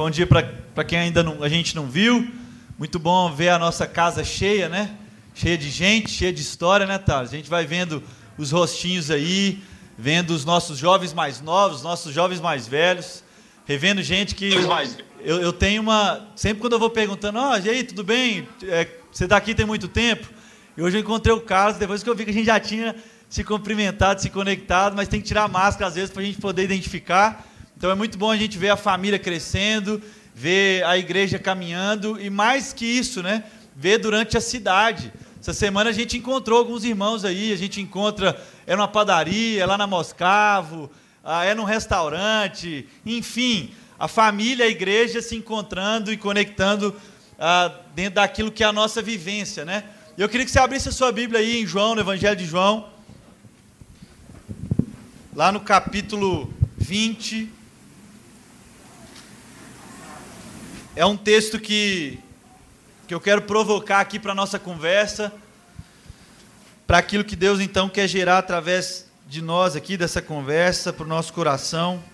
Bom dia para quem ainda não, a gente não viu. Muito bom ver a nossa casa cheia, né? Cheia de gente, cheia de história, né, Thales? A gente vai vendo os rostinhos aí, vendo os nossos jovens mais novos, nossos jovens mais velhos, revendo gente que. Eu, eu tenho uma. Sempre quando eu vou perguntando, ó, oh, e aí, tudo bem? É, você está aqui tem muito tempo? E hoje eu encontrei o Carlos, depois que eu vi que a gente já tinha se cumprimentado, se conectado, mas tem que tirar a máscara às vezes para a gente poder identificar. Então é muito bom a gente ver a família crescendo, ver a igreja caminhando e mais que isso, né? Ver durante a cidade. Essa semana a gente encontrou alguns irmãos aí, a gente encontra, é numa padaria, é lá na Moscavo, ah, é num restaurante, enfim, a família, a igreja se encontrando e conectando ah, dentro daquilo que é a nossa vivência, né? Eu queria que você abrisse a sua Bíblia aí em João, no Evangelho de João, lá no capítulo 20. É um texto que, que eu quero provocar aqui para a nossa conversa, para aquilo que Deus então quer gerar através de nós aqui, dessa conversa, para o nosso coração.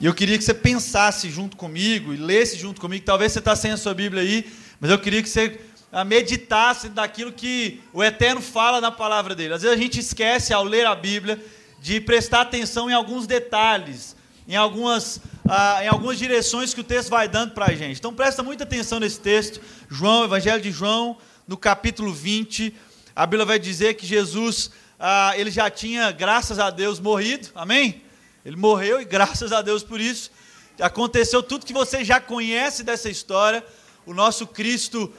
E eu queria que você pensasse junto comigo e lesse junto comigo. Talvez você está sem a sua Bíblia aí, mas eu queria que você ah, meditasse daquilo que o Eterno fala na palavra dele. Às vezes a gente esquece, ao ler a Bíblia, de prestar atenção em alguns detalhes, em algumas ah, em algumas direções que o texto vai dando para a gente. Então presta muita atenção nesse texto, João, Evangelho de João, no capítulo 20, a Bíblia vai dizer que Jesus, ah, ele já tinha, graças a Deus, morrido, amém? Ele morreu e graças a Deus por isso. Aconteceu tudo que você já conhece dessa história. O nosso Cristo